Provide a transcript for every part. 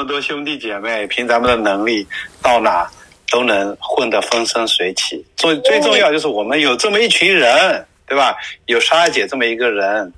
么多兄弟姐妹，凭咱们的能力，到哪都能混得风生水起。最最重要就是我们有这么一群人，对吧？有莎姐这么一个人，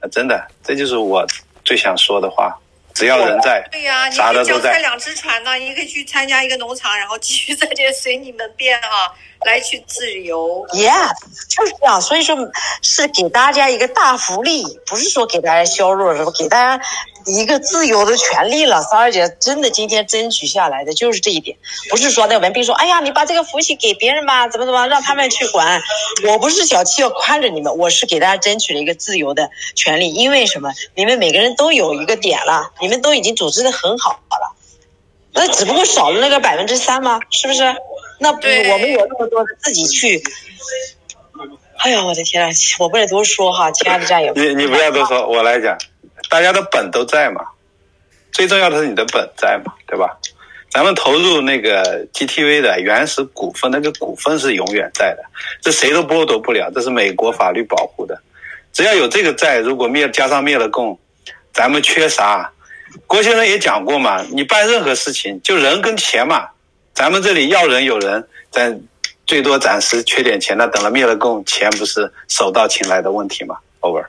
啊真的，这就是我最想说的话。只要人在，对呀、你啥的都在。可以脚踩两只船呢，你可以去参加一个农场，然后继续在这随你们便哈、来去自由。Yeah，就是这样。所以说是给大家一个大福利，不是说给大家削弱什么，给大家一个自由的权利了。三儿姐真的今天争取下来的就是这一点，不是说那文斌说，哎呀，你把这个福气给别人吧，怎么怎么让他们去管。我不是小气要宽着你们，我是给大家争取了一个自由的权利。因为什么？你们每个人都有一个点了，你们都已经组织的很好了。那只不过少了那个百分之三吗？是不是？那不我们有那么多的自己去。哎呀，我的天啊！我不能多说哈，亲爱的战友。你你不要多说，我来讲，大家的本都在嘛，最重要的是你的本在嘛，对吧？咱们投入那个 GTV 的原始股份，那个股份是永远在的，这谁都剥夺不了，这是美国法律保护的。只要有这个债，如果灭加上灭了共，咱们缺啥？郭先生也讲过嘛，你办任何事情就人跟钱嘛，咱们这里要人有人，咱最多暂时缺点钱，那等了灭了共，钱不是手到擒来的问题吗？Over。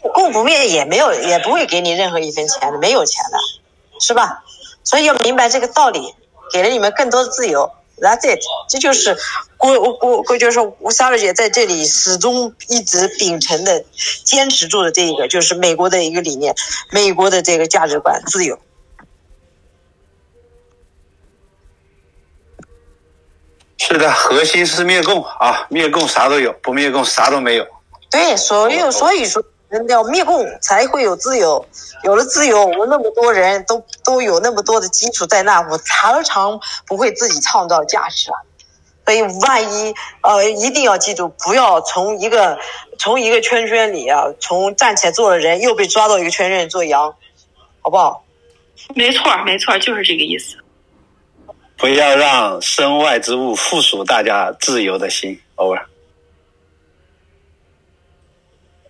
共不灭也没有，也不会给你任何一分钱的，没有钱的，是吧？所以要明白这个道理，给了你们更多的自由。That's it，这就是郭郭郭就是说吴莎儿姐在这里始终一直秉承的、坚持住的这一个，就是美国的一个理念，美国的这个价值观，自由。是的，核心是灭共啊，灭共啥都有，不灭共啥都没有。对，所以所以说，人要灭共才会有自由，有了自由，我们那么多人都都有那么多的基础在那，我常常不会自己创造价值啊。所以万一呃，一定要记住，不要从一个从一个圈圈里啊，从站起来做的人又被抓到一个圈圈里做羊，好不好？没错儿，没错儿，就是这个意思。不要让身外之物附属大家自由的心。Over。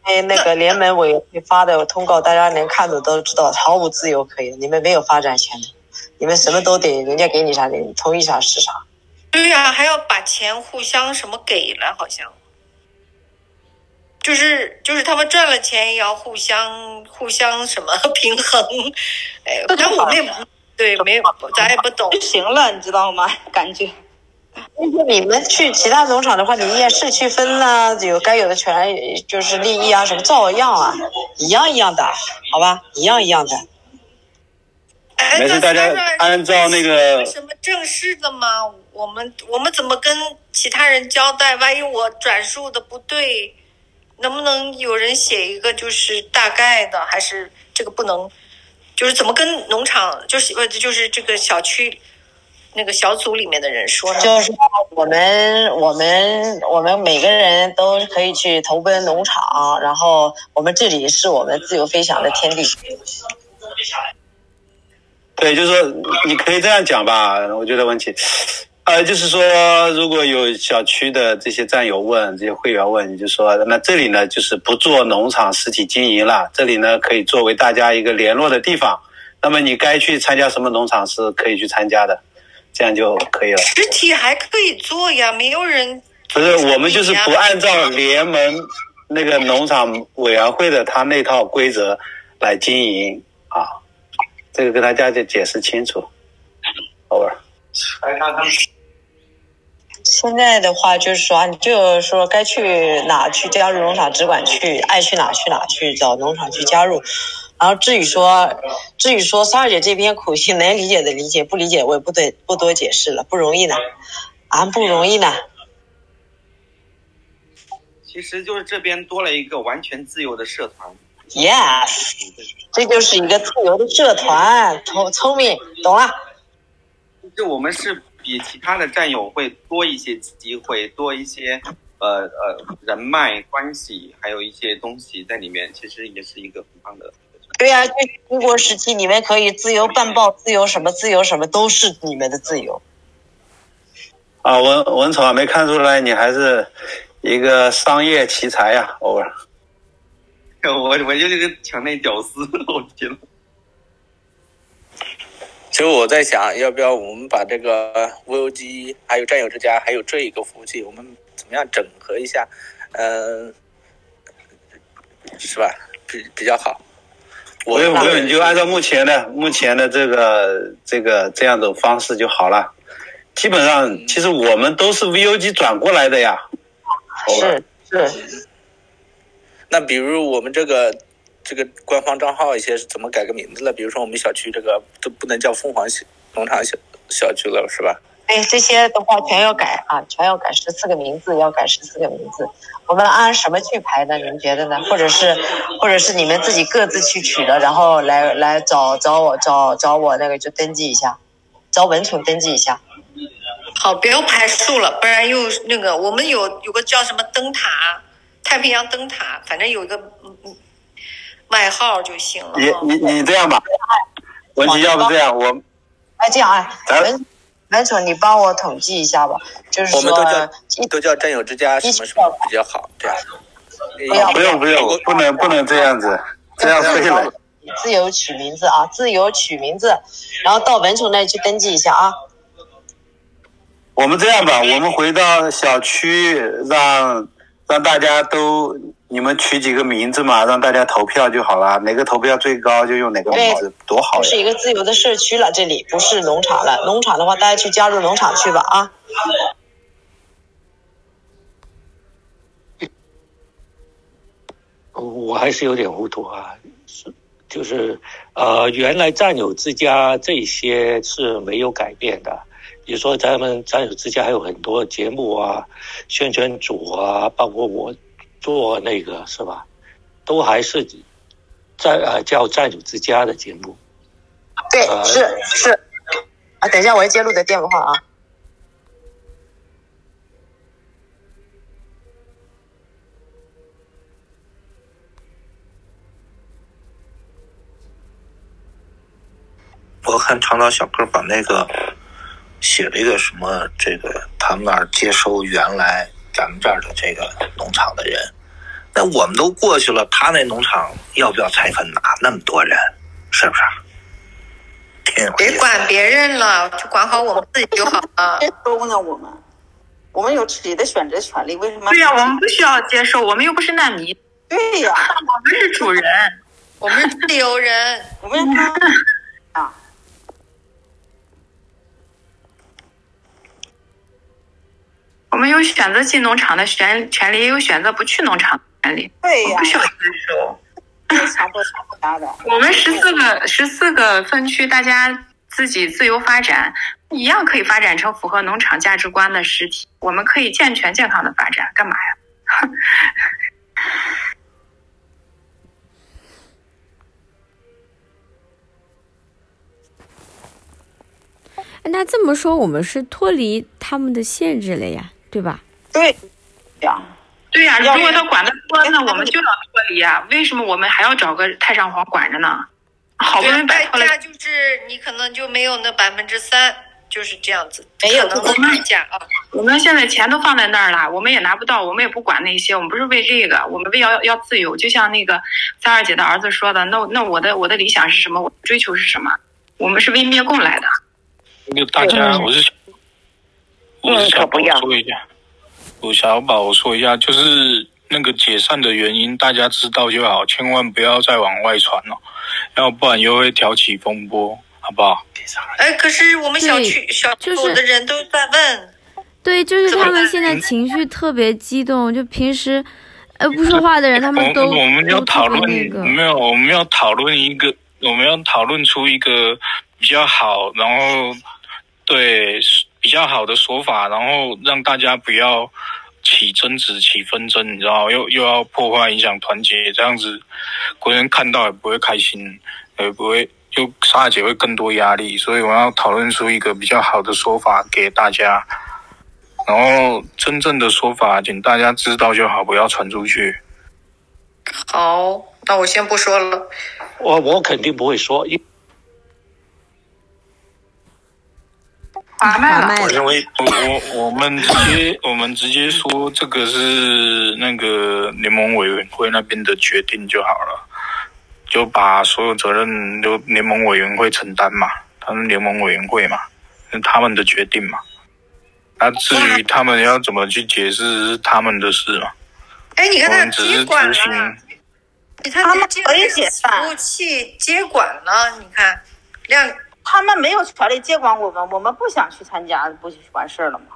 哎，那个联盟委员会发的通告，大家能看的都知道，毫无自由可言，你们没有发展权的，你们什么都得人家给你啥，你同意啥是啥。对呀、还要把钱互相什么给了，好像，就是就是他们赚了钱也要互相互相什么 平衡，哎，但我们也不对，没有，咱也不懂就。行了，你知道吗？感觉如果你们去其他农场的话，你也是区分呐、有该有的权就是利益啊，什么照样啊，一样一样的，好吧，一样一样的。哎，那没事大家按照那个什么正式的吗？我们我们怎么跟其他人交代？万一我转述的不对，能不能有人写一个就是大概的？还是这个不能？就是怎么跟农场，就是呃，就是这个小区那个小组里面的人说呢？就是说我们我们我们每个人都可以去投奔农场，然后我们这里是我们自由飞翔的天地。对，就是说你可以这样讲吧，我觉得问题，呃，就是说如果有小区的这些战友问，这些会员问，你就说那这里呢就是不做农场实体经营了，这里呢可以作为大家一个联络的地方。那么你该去参加什么农场是可以去参加的，这样就可以了。实体还可以做呀，没有人不是，我们就是不按照联盟那个农场委员会的他那套规则来经营啊，这个跟大家就解释清楚。Over。现在的话就是说，你就是说该去哪去加入农场只管去，爱去哪去哪去找农场去加入。然后至于说，至于说三二姐这边苦心能理解的理解，不理解我也不得不多解释了，不容易呢，啊不容易呢。其实就是这边多了一个完全自由的社团。Yes，这就是一个自由的社团，聪聪明，懂了。就我们是比其他的战友会多一些机会，多一些呃呃人脉关系，还有一些东西在里面，其实也是一个很棒的。对呀、就民国时期，你们可以自由办报，自由什么，自由什么，都是你们的自由。啊，文文丑啊，没看出来你还是一个商业奇才呀、Over。我我就是个墙内屌丝，我天呐。其实我在想，要不要我们把这个 VOG 还有战友之家还有这一个服务器，我们怎么样整合一下？嗯、是吧？比比较好。我不用不用，你就按照目前的目前的这个这个这样的方式就好了。基本上，其实我们都是 VOG 转过来的呀。是是，那比如我们这个这个官方账号一些是怎么改个名字了？比如说我们小区这个都不能叫凤凰小农场小小区了，是吧？哎，这些的话全要改啊，全要改十四个名字，要改十四个名字。我们按什么去排呢？你们觉得呢？或者是，或者是你们自己各自去取的，然后来来找找我找找我那个就登记一下，找文宠登记一下。好，不要排数了，不然又那个我们有有个叫什么灯塔，太平洋灯塔，反正有一个嗯嗯外号就行了。你你你这样吧，文琪，要不这样，我哎，这样哎，咱文文宠，你帮我统计一下吧，就是我们都说叫都叫战友之家什么什么比较好，这样。不要不用不用，不能不能这样子，这样废了。自由取名字啊，自由取名字，然后到文总那里去登记一下啊。我们这样吧，我们回到小区，让让大家都你们取几个名字嘛，让大家投票就好了，哪个投票最高就用哪个名字，多好呀！是一个自由的社区了，这里不是农场了。农场的话，大家去加入农场去吧啊。我还是有点糊涂啊，是就是呃，原来战友之家这些是没有改变的。比如说，咱们战友之家还有很多节目啊，宣传组啊，包括我做那个是吧，都还是在呃叫战友之家的节目。对，呃是是。啊，等一下，我要接录的电话啊。我看长岛小哥把那个写了一个什么，这个他们那儿接收原来咱们这儿的这个农场的人，那我们都过去了，他那农场要不要拆分哪那么多人，是不是？别管别人了，就管好我们自己就好了。接收呢，我们我们有自己的选择权利，为什么？对呀、我们不需要接受，我们又不是难民，对呀、我们是主人。我们是自由人，我们 啊，我们有选择进农场的权权利，也有选择不去农场的权利，对呀、不需要遵守。没有强迫强迫他的。我们十四个十四个分区，大家自己自由发展，一样可以发展成符合农场价值观的实体。我们可以健全健康的发展，干嘛呀？那这么说，我们是脱离他们的限制了呀，对吧？对呀，对呀、要如果他管的多，那我们就要脱离啊！为什么我们还要找个太上皇管着呢？好不容易摆脱了，代价就是你可能就没有那百分之三，就是这样子，没有可能的代价啊。我们现在钱都放在那儿了，我们也拿不到，我们也不管那些，我们不是为这个，我们为要要自由。就像那个三二姐的儿子说的，那那我的我的理想是什么？我的追求是什么？我们是为灭共来的。那个大家，我是我是小宝说一下，我小宝说一下，就是那个解散的原因，大家知道就好，千万不要再往外传了，要不然又会挑起风波，好不好？哎，可是我们小区小区就是的人都在问，对，就是他们现在情绪特别激动，就平时呃不说话的人，他们都我我们要都讨论那个。没有，我们要讨论一个，我们要讨论出一个比较好，然后对比较好的说法，然后让大家不要起争执、起纷争，你知道，又又要破坏、影响团结，这样子国人看到也不会开心，也不会。就沙姐会更多压力，所以我要讨论出一个比较好的说法给大家，然后真正的说法，请大家知道就好，不要传出去。好，那我先不说了。我我肯定不会说，因滑麦了，麦我认为我我我们直接我们直接说这个是那个联盟委员会那边的决定就好了，就把所有责任都联盟委员会承担嘛，他们联盟委员会嘛，是他们的决定嘛。那至于他们要怎么去解释，是他们的事嘛。哎，你看他我们只是接管执行。了，他他们可以接解散服务器接管了，你看亮他们没有权利接管我们，我们不想去参加，不就完事儿了吗？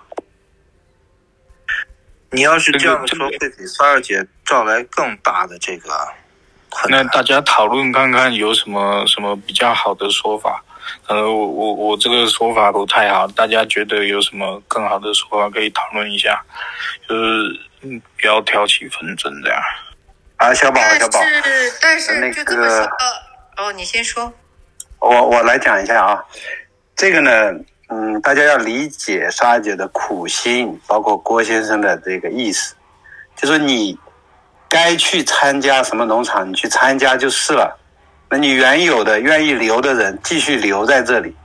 你要是这样说，会给三二姐招来更大的这个。那大家讨论看看有什么什么比较好的说法。呃，我我我这个说法不太好，大家觉得有什么更好的说法可以讨论一下，就是嗯，不要挑起纷争这样。啊，小宝，小宝，但是但是那就这么说个，哦，你先说。我我来讲一下啊，这个呢，嗯，大家要理解莎姐的苦心，包括郭先生的这个意思，就说你该去参加什么农场，你去参加就是了。那你原有的愿意留的人继续留在这里，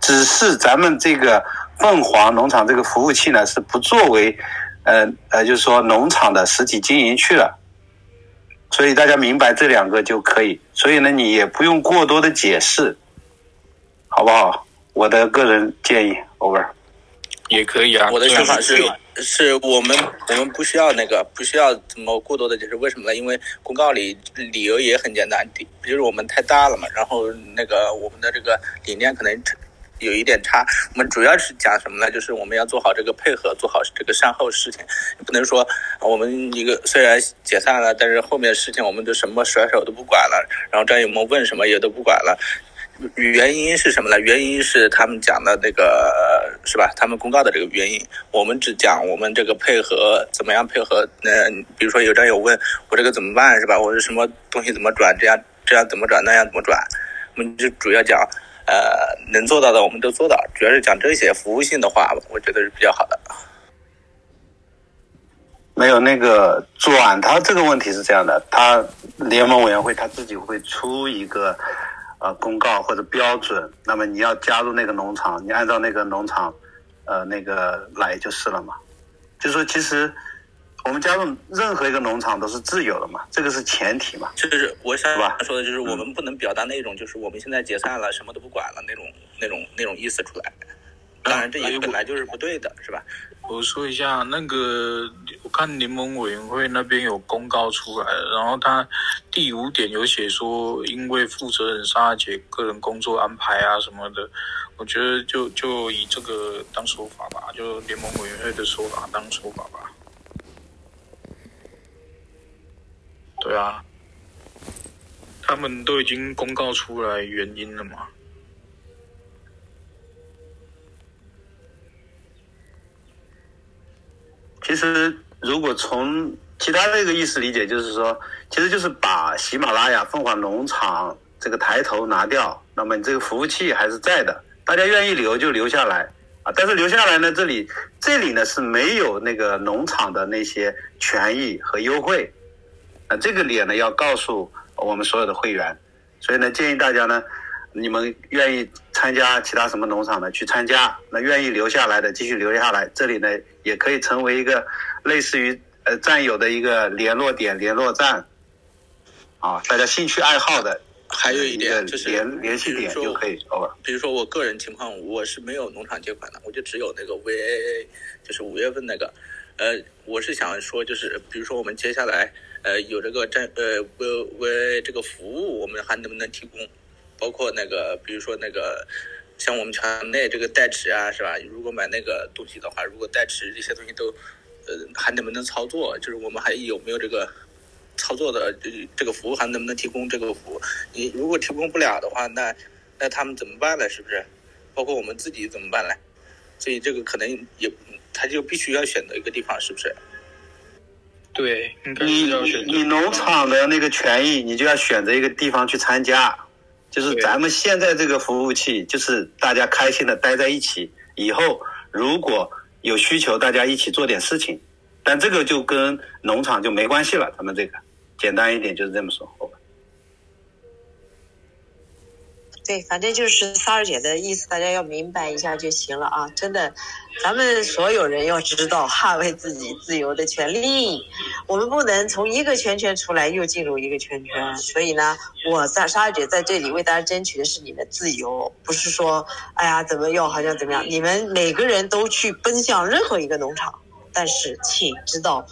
只是咱们这个凤凰农场这个服务器呢是不作为，呃呃，就是说农场的实体经营去了。所以大家明白这两个就可以。所以呢，你也不用过多的解释，好不好？我的个人建议，over。也可以啊。我的想法是，是我们我们不需要那个，不需要怎么过多的解释，为什么呢？因为公告里理由也很简单，第就是我们太大了嘛，然后那个我们的这个理念可能有一点差。我们主要是讲什么呢？就是我们要做好这个配合，做好这个善后事情，不能说啊我们一个虽然解散了，但是后面的事情我们就什么甩手都不管了，然后战友们问什么也都不管了。原因是什么呢？原因是他们讲的那个是吧？他们公告的这个原因，我们只讲我们这个配合怎么样配合。那、比如说有战友问我这个怎么办是吧？我是什么东西怎么转？这样这样怎么转？那样怎么转？我们就主要讲呃能做到的我们都做到，主要是讲这些服务性的话，我觉得是比较好的。没有那个转，他这个问题是这样的，他联盟委员会他自己会出一个呃公告或者标准，那么你要加入那个农场，你按照那个农场呃那个来就是了嘛。就说其实我们加入任何一个农场都是自由的嘛，这个是前提嘛。就是我想说的，就是我们不能表达那种，就是我们现在解散了，什么都不管了那种、那种、那种意思出来。当然，这也本来就是不对的，是吧？我说一下，那个我看联盟委员会那边有公告出来，然后他第五点有写说，因为负责人沙姐个人工作安排啊什么的，我觉得就就以这个当说法吧，就联盟委员会的说法当说法吧。对啊，他们都已经公告出来原因了嘛。其实如果从其他这个意思理解，就是说，其实就是把喜马拉雅凤凰农场这个抬头拿掉，那么你这个服务器还是在的，大家愿意留就留下来啊。但是留下来呢，这里这里呢是没有那个农场的那些权益和优惠，啊，这个点呢要告诉我们所有的会员，所以呢建议大家呢，你们愿意参加其他什么农场的去参加，那愿意留下来的继续留下来，这里呢也可以成为一个类似于呃战友的一个联络点、联络站，啊，大家兴趣爱好的还有一点就是联联系点就可以。over。比如说我个人情况，我是没有农场借款的，我就只有那个 VAA，就是五月份那个。呃，我是想说，就是比如说我们接下来呃有这个战呃 V V 这个服务，我们还能不能提供？包括那个比如说那个像我们场内这个代持啊，是吧？如果买那个东西的话，如果代持这些东西都呃还能不能操作？就是我们还有没有这个操作的这这个服务，还能不能提供这个服务？你如果提供不了的话，那那他们怎么办呢？是不是？包括我们自己怎么办呢？所以这个可能也，他就必须要选择一个地方，是不是？对，你你农场的那个权益，你就要选择一个地方去参加，就是咱们现在这个服务器，就是大家开心的待在一起。以后如果有需求，大家一起做点事情，但这个就跟农场就没关系了。咱们这个简单一点就是这么说。好吧对，反正就是三儿姐的意思，大家要明白一下就行了啊！真的，咱们所有人要知道捍卫自己自由的权利，我们不能从一个圈圈出来又进入一个圈圈。所以呢，我在沙儿姐在这里为大家争取的是你们自由，不是说哎呀怎么又好像怎么样，你们每个人都去奔向任何一个农场，但是请知道，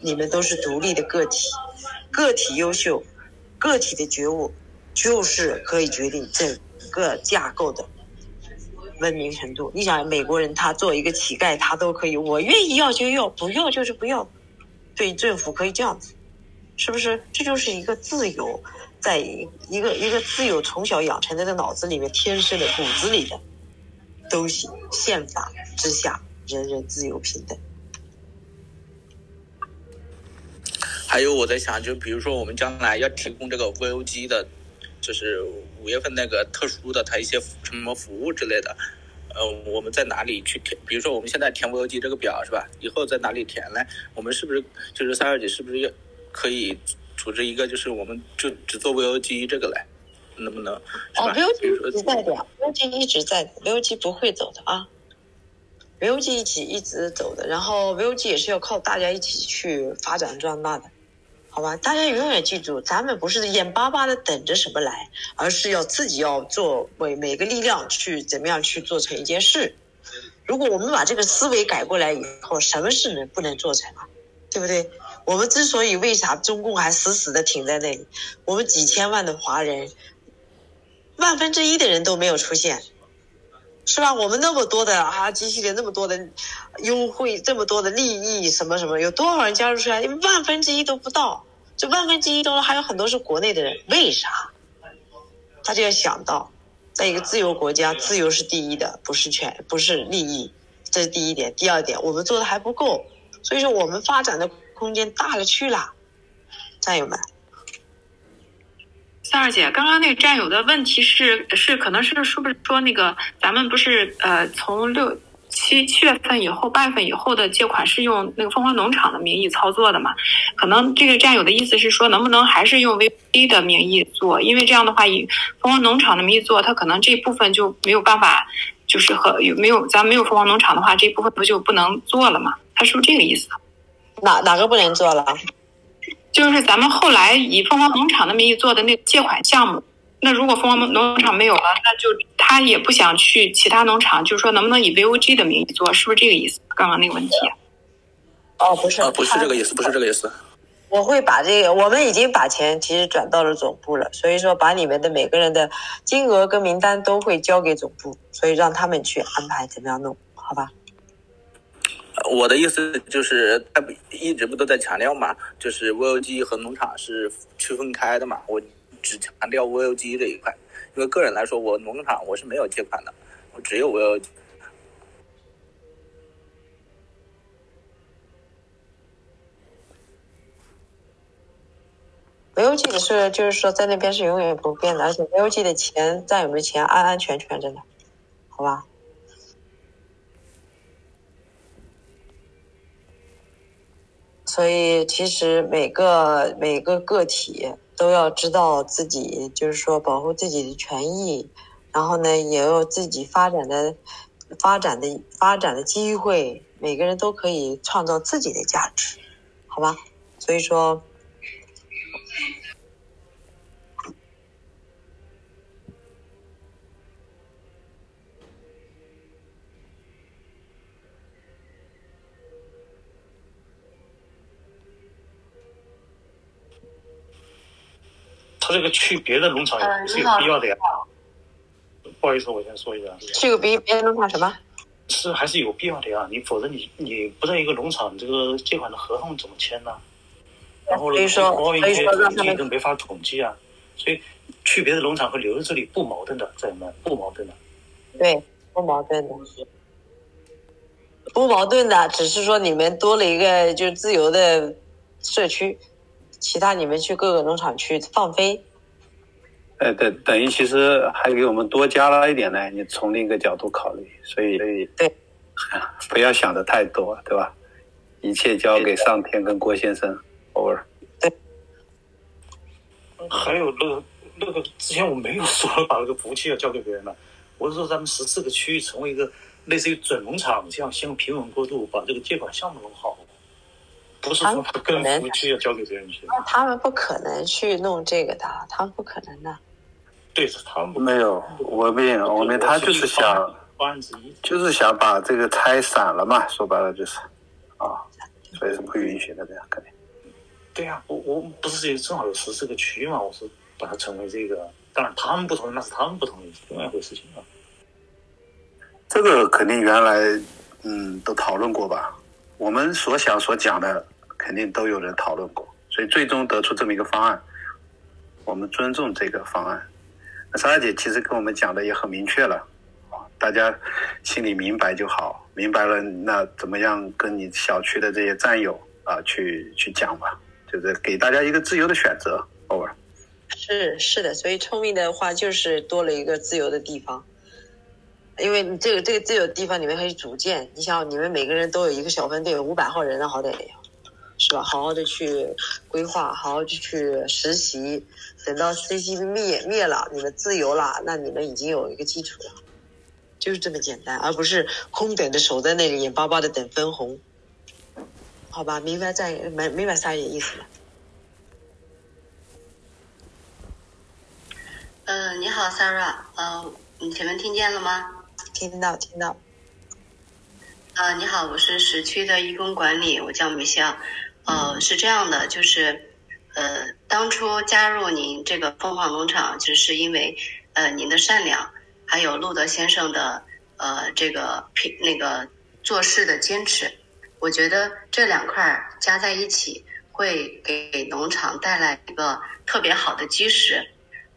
你们都是独立的个体，个体优秀，个体的觉悟。就是可以决定整个架构的文明程度。你想，美国人他做一个乞丐，他都可以，我愿意要就要，不要就是不要。对政府可以这样子，是不是？这就是一个自由，在一个一个自由从小养成在这脑子里面天生的骨子里的东西。宪法之下，人人自由平等。还有我在想，就比如说我们将来要提供这个 VOG 的。就是五月份那个特殊的，它一些什么服务之类的，呃，我们在哪里去填？比如说我们现在填 VOG 这个表是吧？以后在哪里填呢？我们是不是就是三二姐是不是要可以组织一个，就是我们就只做 VOG 这个嘞？能不能？哦，VOG 一直在的，VOG 一直在，VOG 不会走的啊，VOG 一起一直走的，然后 VOG 也是要靠大家一起去发展壮大的。好吧，大家永远记住，咱们不是眼巴巴的等着什么来，而是要自己要做为每个力量去怎么样去做成一件事。如果我们把这个思维改过来以后，什么事能不能做成啊？对不对？我们之所以为啥中共还死死的挺在那里，我们几千万的华人，万分之一的人都没有出现，是吧？我们那么多的啊，机器人那么多的优惠，这么多的利益，什么什么，有多少人加入出来？万分之一都不到。这万分之一中还有很多是国内的人，为啥？他就要想到，在一个自由国家，自由是第一的，不是权，不是利益，这是第一点。第二点，我们做的还不够，所以说我们发展的空间大了去了，战友们。三儿姐，刚刚那个战友的问题是是可能是是不是说那个咱们不是呃从六。七七月份以后，八月份以后的借款是用那个凤凰农场的名义操作的嘛？可能这个战友的意思是说，能不能还是用 VA 的名义做？因为这样的话，以凤凰农场的名义做，他可能这部分就没有办法，就是和有没有咱没有凤凰农场的话，这部分不就不能做了嘛？他是不是这个意思？哪哪个不能做了？就是咱们后来以凤凰农场的名义做的那个借款项目。那如果凤凰农场没有了，那就他也不想去其他农场，就是说能不能以 VOG 的名义做，是不是这个意思？刚刚那个问题。哦，不是，不是这个意思，不是这个意思。我会把这个，我们已经把钱其实转到了总部了，所以说把你们的每个人的金额跟名单都会交给总部，所以让他们去安排怎么样弄，好吧？我的意思就是，他不一直不都在强调嘛，就是 VOG 和农场是区分开的嘛，我。只强调 VOG 这一块，因为个人来说，我农场我是没有借款的，我只有 VOG。VOG 是，就是说在那边是永远不变的，而且 VOG 的钱战友们的钱安安全全着呢，好吧？所以其实每个每个个体。都要知道自己，就是说保护自己的权益，然后呢，也有自己发展的、发展的、发展的机会。每个人都可以创造自己的价值，好吧？所以说，他这个去别的农场也是有必要的呀。不好意思，我先说一下。去个别别的农场什么？是还是有必要的呀？你否则你你不在一个农场，这个借款的合同怎么签呢？然后呢，包一些统计都没法统计啊。所以去别的农场和留在这里不矛盾的，战友们不矛盾的。对，不矛盾的。不矛盾的，只是说你们多了一个就是自由的社区。其他你们去各个农场去放飞，呃，等等于其实还给我们多加了一点呢。你从另一个角度考虑，所以对，不要想的太多，对吧？一切交给上天跟郭先生，over。对。还有那个那个之前我没有说把那个服务器要交给别人了，我是说咱们十四个区域成为一个类似于准农场，这样先平稳过渡，把这个借款项目弄好，不是说个人服务器要交给别人去。那他们不可能去弄这个的，他们不可能的。对，是他们不没有，我没有，我们他就是想。就是想把这个拆散了嘛，说白了就是，啊，所以是不允许的，这样肯定。对呀、我我不是正好有十四个区嘛，我是把它成为这个，当然他们不同意，那是他们不同意，是另外一回事情啊。这个肯定原来嗯都讨论过吧？我们所想所讲的肯定都有人讨论过，所以最终得出这么一个方案，我们尊重这个方案。那莎莎姐其实跟我们讲的也很明确了，大家心里明白就好，明白了那怎么样跟你小区的这些战友啊去去讲吧，就是给大家一个自由的选择，over。是是的，所以聪明的话就是多了一个自由的地方，因为你这个这个自由地方，你们可以组建。你想，你们每个人都有一个小分队，五百号人了，好歹也，是吧？好好的去规划，好好的去实习。等到 CCP 灭灭了，你们自由了，那你们已经有一个基础了，就是这么简单，而不是空等着守在那里，眼巴巴的等分红。好吧，明白在明明白三爷意思了。嗯，你好，Sarah，呃，你前面听见了吗？听到，听到。呃，你好，我是时区的义工管理，我叫米香。呃，是这样的，就是呃，当初加入您这个凤凰农场，只是因为呃您的善良，还有路德先生的呃这个品那个做事的坚持。我觉得这两块加在一起，会给农场带来一个特别好的基石。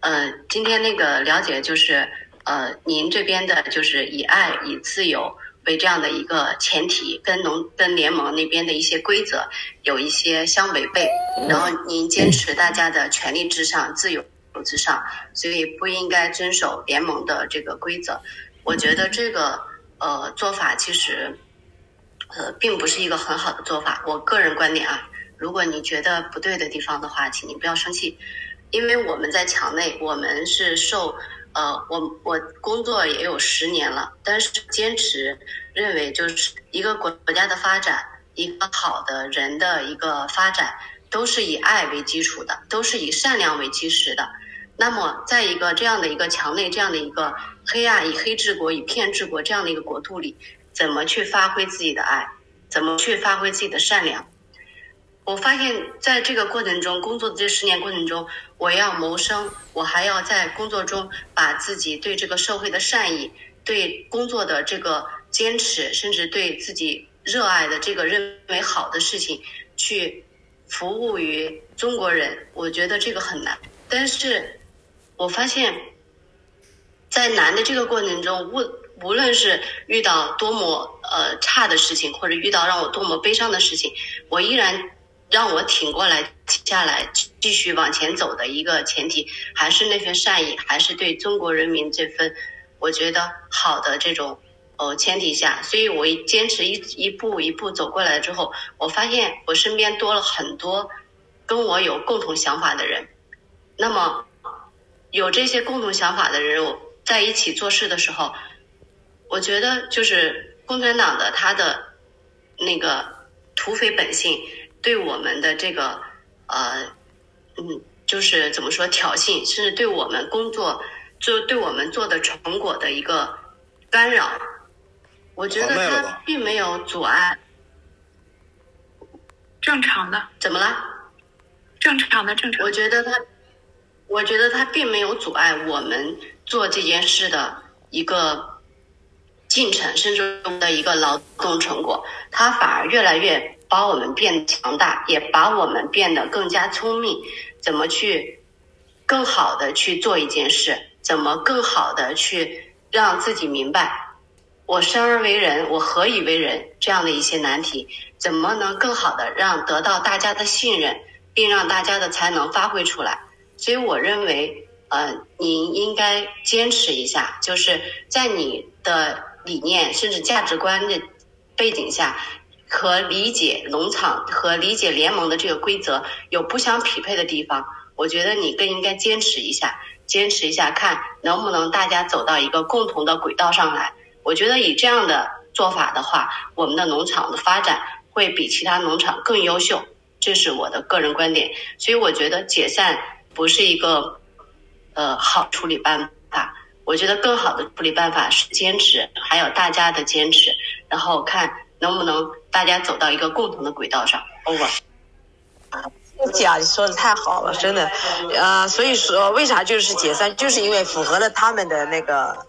呃，今天那个了解就是，呃，您这边的就是以爱以自由为这样的一个前提，跟农跟联盟那边的一些规则有一些相违背，然后您坚持大家的权利至上、自由至上，所以不应该遵守联盟的这个规则。我觉得这个呃做法其实呃并不是一个很好的做法，我个人观点啊，如果你觉得不对的地方的话，请您不要生气。因为我们在墙内，我们是受呃，我我工作也有十年了，但是坚持认为就是一个国国家的发展，一个好的人的一个发展，都是以爱为基础的，都是以善良为基石的。那么，在一个这样的一个墙内，这样的一个黑暗以黑治国以骗治国这样的一个国度里，怎么去发挥自己的爱？怎么去发挥自己的善良？我发现在这个过程中，工作的这十年过程中，我要谋生，我还要在工作中把自己对这个社会的善意、对工作的这个坚持，甚至对自己热爱的这个认为好的事情，去服务于中国人。我觉得这个很难，但是我发现，在难的这个过程中，无无论是遇到多么呃差的事情，或者遇到让我多么悲伤的事情，我依然。让我挺过来、下来，继续往前走的一个前提，还是那份善意，还是对中国人民这份我觉得好的这种呃前提下，所以我一坚持一一步一步走过来之后，我发现我身边多了很多跟我有共同想法的人。那么有这些共同想法的人，我在一起做事的时候，我觉得就是共产党的他的那个土匪本性。对我们的这个呃嗯，就是怎么说挑衅，甚至对我们工作，就对我们做的成果的一个干扰，我觉得他并没有阻碍。正常的，怎么了？正常的，正常。我觉得他，我觉得他并没有阻碍我们做这件事的一个进程，甚至的一个劳动成果，他反而越来越。把我们变强大，也把我们变得更加聪明。怎么去更好的去做一件事？怎么更好的去让自己明白，我生而为人，我何以为人？这样的一些难题，怎么能更好的让得到大家的信任，并让大家的才能发挥出来？所以我认为，呃，您应该坚持一下，就是在你的理念甚至价值观的背景下。和理解农场和理解联盟的这个规则有不相匹配的地方，我觉得你更应该坚持一下，坚持一下，看能不能大家走到一个共同的轨道上来。我觉得以这样的做法的话，我们的农场的发展会比其他农场更优秀，这是我的个人观点。所以我觉得解散不是一个呃好处理办法。我觉得更好的处理办法是坚持，还有大家的坚持，然后看能不能大家走到一个共同的轨道上。over。姐啊，你说的太好了，真的，呃，所以说为啥就是解散，就是因为符合了他们的那个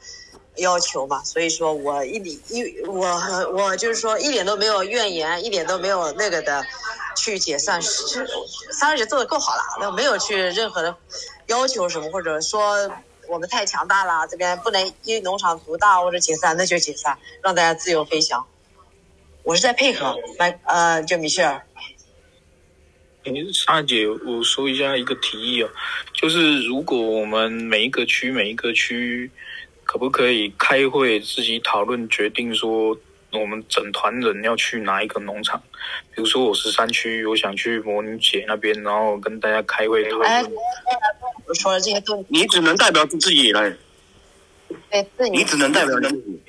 要求嘛。所以说我一点一我我就是说一点都没有怨言，一点都没有那个的去解散。三二姐做的够好了，那没有去任何的要求什么，或者说我们太强大了，这边不能因为农场独大或者解散，那就解散，让大家自由飞翔。我是在配合，来呃，就米歇尔。莎姐，我说一下一个提议哦，就是如果我们每一个区每一个区，可不可以开会自己讨论决定说，我们整团人要去哪一个农场？比如说我十三区，我想去魔女姐那边，然后跟大家开会讨论。我说了这些都，你只能代表自己来。对，自己。你只能代表自己。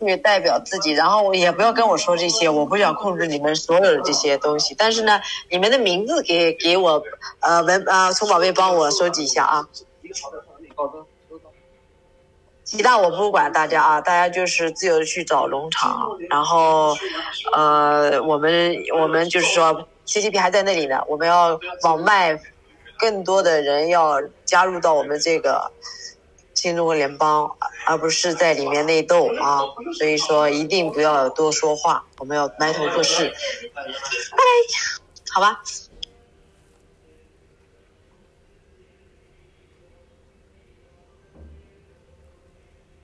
去代表自己，然后也不要跟我说这些，我不想控制你们所有的这些东西。但是呢，你们的名字给给我，呃文呃聪宝贝帮我收集一下啊。其他我不管大家啊，大家就是自由的去找农场，然后呃我们我们就是说 CCP 还在那里呢，我们要往外，更多的人要加入到我们这个。新中国联邦，而不是在里面内斗啊！所以说，一定不要多说话，我们要埋头做事。拜，好吧。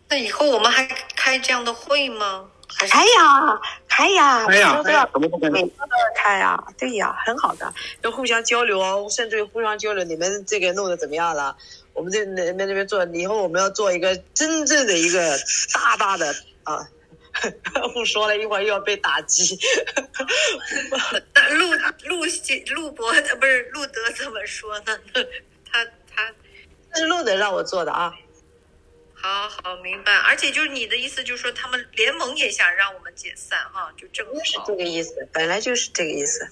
那以后我们还开这样的会吗？开呀，开呀，开呀，每周都要开呀，对呀，很好的，要互相交流哦，甚至于互相交流，你们这个弄得怎么样了？我们这那那那边做，以后我们要做一个真正的一个大大的啊！不说了一会儿又要被打击。陆陆陆博不是路德怎么说呢？他他是路德让我做的啊。好好明白，而且就是你的意思，就是说他们联盟也想让我们解散哈，就这个是这个意思，本来就是这个意思。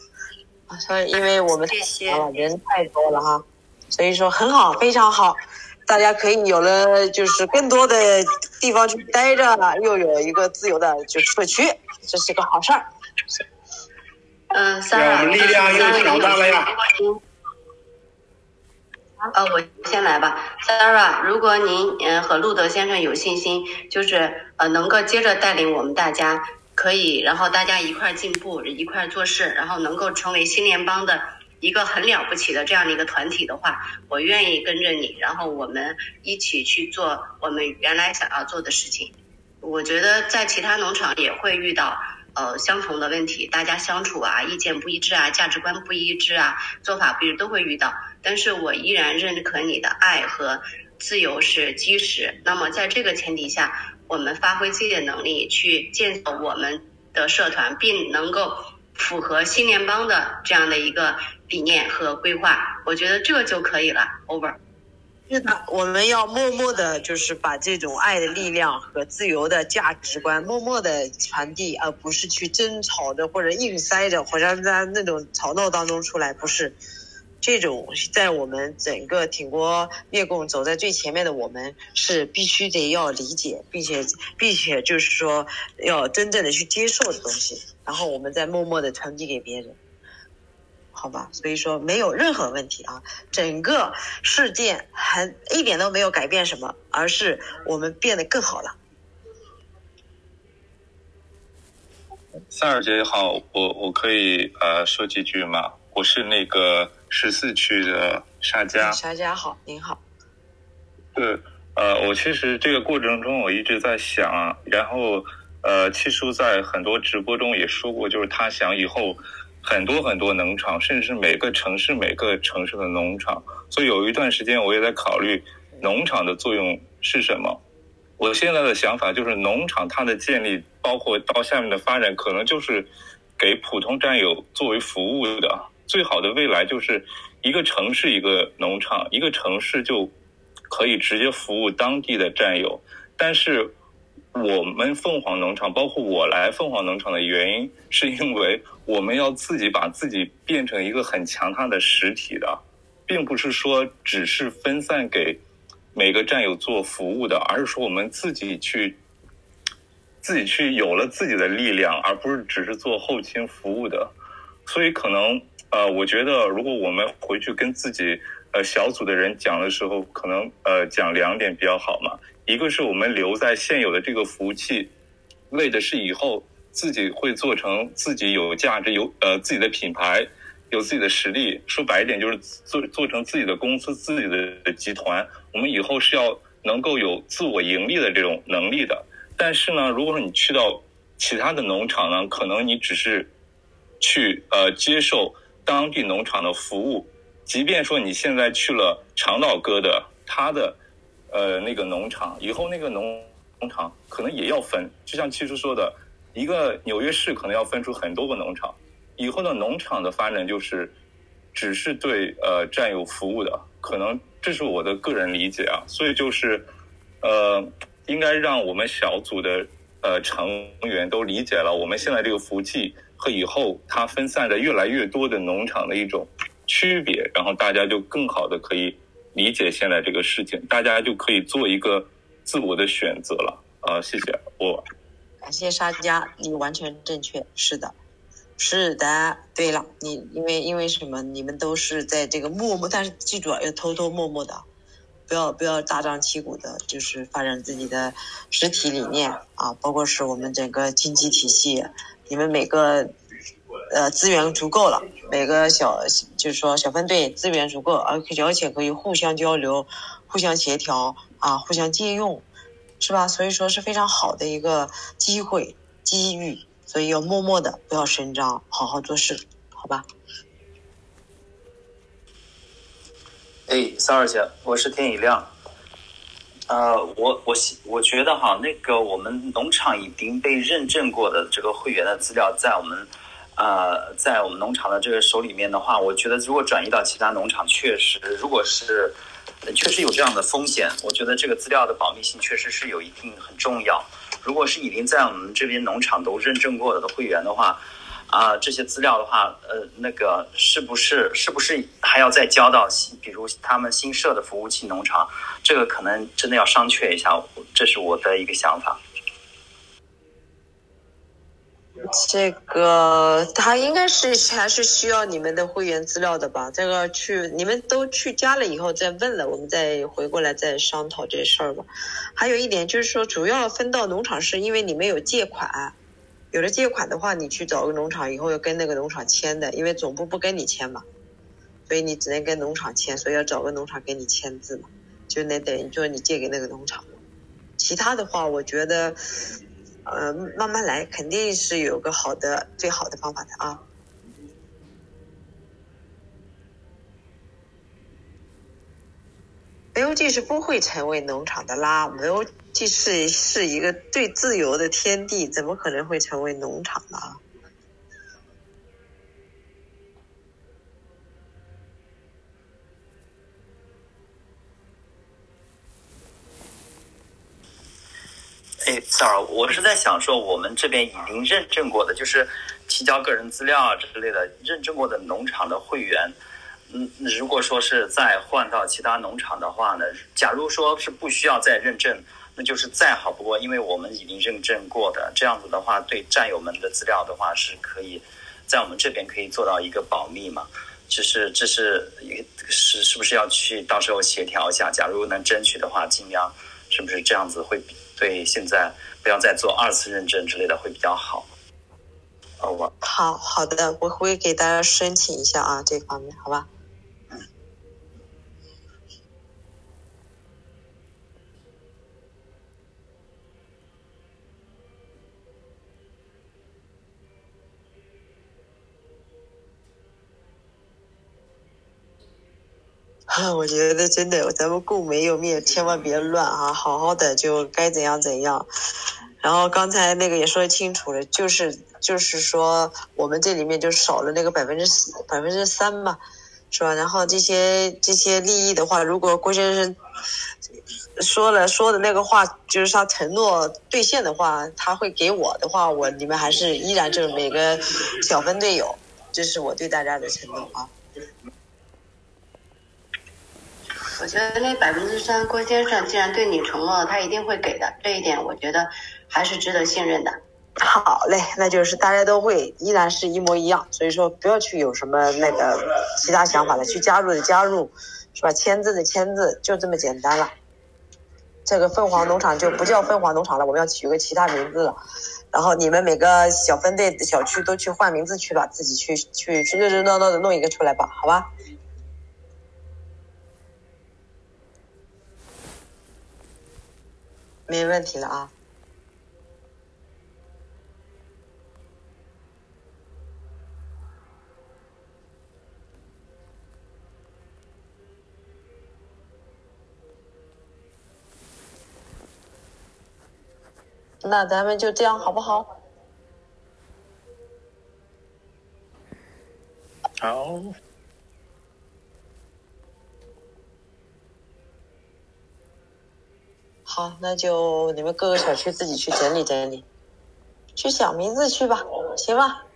所以因为我们这些人太多了哈。所以说很好，非常好，大家可以有了就是更多的地方去待着，又有一个自由的就社区，这是个好事儿。嗯，三儿，我们力量又强大了呀。呃，我先来吧，Sarah，如果您嗯和路德先生有信心，就是呃能够接着带领我们大家，可以，然后大家一块进步，一块做事，然后能够成为新联邦的。一个很了不起的这样的一个团体的话，我愿意跟着你，然后我们一起去做我们原来想要做的事情。我觉得在其他农场也会遇到呃相同的问题，大家相处啊，意见不一致啊，价值观不一致啊，做法不一致都会遇到。但是我依然认可你的爱和自由是基石。那么在这个前提下，我们发挥自己的能力去建造我们的社团，并能够符合新联邦的这样的一个。理念和规划，我觉得这就可以了。Over。是的，我们要默默的，就是把这种爱的力量和自由的价值观默默的传递，而不是去争吵着或者硬塞着，好像在那种吵闹当中出来。不是，这种在我们整个挺过灭共走在最前面的我们，是必须得要理解，并且并且就是说要真正的去接受的东西，然后我们再默默的传递给别人。好吧，所以说没有任何问题啊，整个事件还一点都没有改变什么，而是我们变得更好了。三儿姐好，我我可以呃说几句吗？我是那个十四区的沙家。沙家好，您好。对，呃，我其实这个过程中我一直在想，然后呃，七叔在很多直播中也说过，就是他想以后。很多很多农场，甚至是每个城市每个城市的农场，所以有一段时间我也在考虑农场的作用是什么。我现在的想法就是，农场它的建立，包括到下面的发展，可能就是给普通战友作为服务的。最好的未来就是一个城市一个农场，一个城市就可以直接服务当地的战友。但是我们凤凰农场，包括我来凤凰农场的原因，是因为我们要自己把自己变成一个很强大的实体的，并不是说只是分散给每个战友做服务的，而是说我们自己去自己去有了自己的力量，而不是只是做后勤服务的。所以可能呃，我觉得如果我们回去跟自己呃小组的人讲的时候，可能呃讲两点比较好嘛。一个是我们留在现有的这个服务器，为的是以后自己会做成自己有价值、有呃自己的品牌、有自己的实力。说白一点，就是做做成自己的公司、自己的集团。我们以后是要能够有自我盈利的这种能力的。但是呢，如果说你去到其他的农场呢，可能你只是去呃接受当地农场的服务，即便说你现在去了长岛哥的他的。呃，那个农场以后那个农农场可能也要分，就像七叔说的，一个纽约市可能要分出很多个农场。以后的农场的发展就是只是对呃占有服务的，可能这是我的个人理解啊。所以就是呃，应该让我们小组的呃成员都理解了我们现在这个服务器和以后它分散的越来越多的农场的一种区别，然后大家就更好的可以。理解现在这个事情，大家就可以做一个自我的选择了。啊，谢谢我。感谢沙家，你完全正确，是的，是的。对了，你因为因为什么？你们都是在这个默默，但是记住啊，要偷偷摸摸的，不要不要大张旗鼓的，就是发展自己的实体理念啊，包括是我们整个经济体系，你们每个。呃，资源足够了，每个小就是说小分队资源足够，而而且可以互相交流、互相协调啊，互相借用，是吧？所以说是非常好的一个机会机遇，所以要默默的不要声张，好好做事，好吧？哎，三二姐，我是天已亮。呃，我我我觉得哈，那个我们农场已经被认证过的这个会员的资料，在我们。呃，在我们农场的这个手里面的话，我觉得如果转移到其他农场，确实，如果是确实有这样的风险，我觉得这个资料的保密性确实是有一定很重要。如果是已经在我们这边农场都认证过的会员的话，啊，这些资料的话，呃，那个是不是是不是还要再交到新，比如他们新设的服务器农场，这个可能真的要商榷一下，这是我的一个想法。这个他应该是还是需要你们的会员资料的吧？这个去你们都去加了以后再问了，我们再回过来再商讨这事儿吧。还有一点就是说，主要分到农场是因为你们有借款，有了借款的话，你去找个农场以后要跟那个农场签的，因为总部不跟你签嘛，所以你只能跟农场签，所以要找个农场给你签字嘛，就那等于就是你借给那个农场。其他的话，我觉得。呃，慢慢来，肯定是有个好的、最好的方法的啊。L G 是不会成为农场的啦，L G 是是一个最自由的天地，怎么可能会成为农场呢？哎，Sir，我是在想说，我们这边已经认证过的，就是提交个人资料啊之类的，认证过的农场的会员，嗯，如果说是再换到其他农场的话呢，假如说是不需要再认证，那就是再好不过，因为我们已经认证过的，这样子的话，对战友们的资料的话，是可以在我们这边可以做到一个保密嘛。就是这是是是不是要去到时候协调一下？假如能争取的话，尽量是不是这样子会？对，现在不要再做二次认证之类的会比较好。好吧。好好的，我会给大家申请一下啊，这方面，好吧。我觉得真的，咱们共没有面，千万别乱啊！好好的就该怎样怎样。然后刚才那个也说清楚了，就是就是说我们这里面就少了那个百分之四、百分之三嘛，是吧？然后这些这些利益的话，如果郭先生说了说的那个话，就是他承诺兑现的话，他会给我的话，我你们还是依然就是每个小分队有，这是我对大家的承诺啊。我觉得那百分之三，郭先生既然对你承诺了，他一定会给的，这一点我觉得还是值得信任的。好嘞，那就是大家都会依然是一模一样，所以说不要去有什么那个其他想法了，去加入的加入，是吧？签字的签字，就这么简单了。这个凤凰农场就不叫凤凰农场了，我们要取个其他名字了。然后你们每个小分队、小区都去换名字去吧，自己去去去热热闹闹的弄一个出来吧，好吧？没问题了啊。那咱们就这样好不好？好，好，那就你们各个小区自己去整理整理，去想名字去吧，行吧？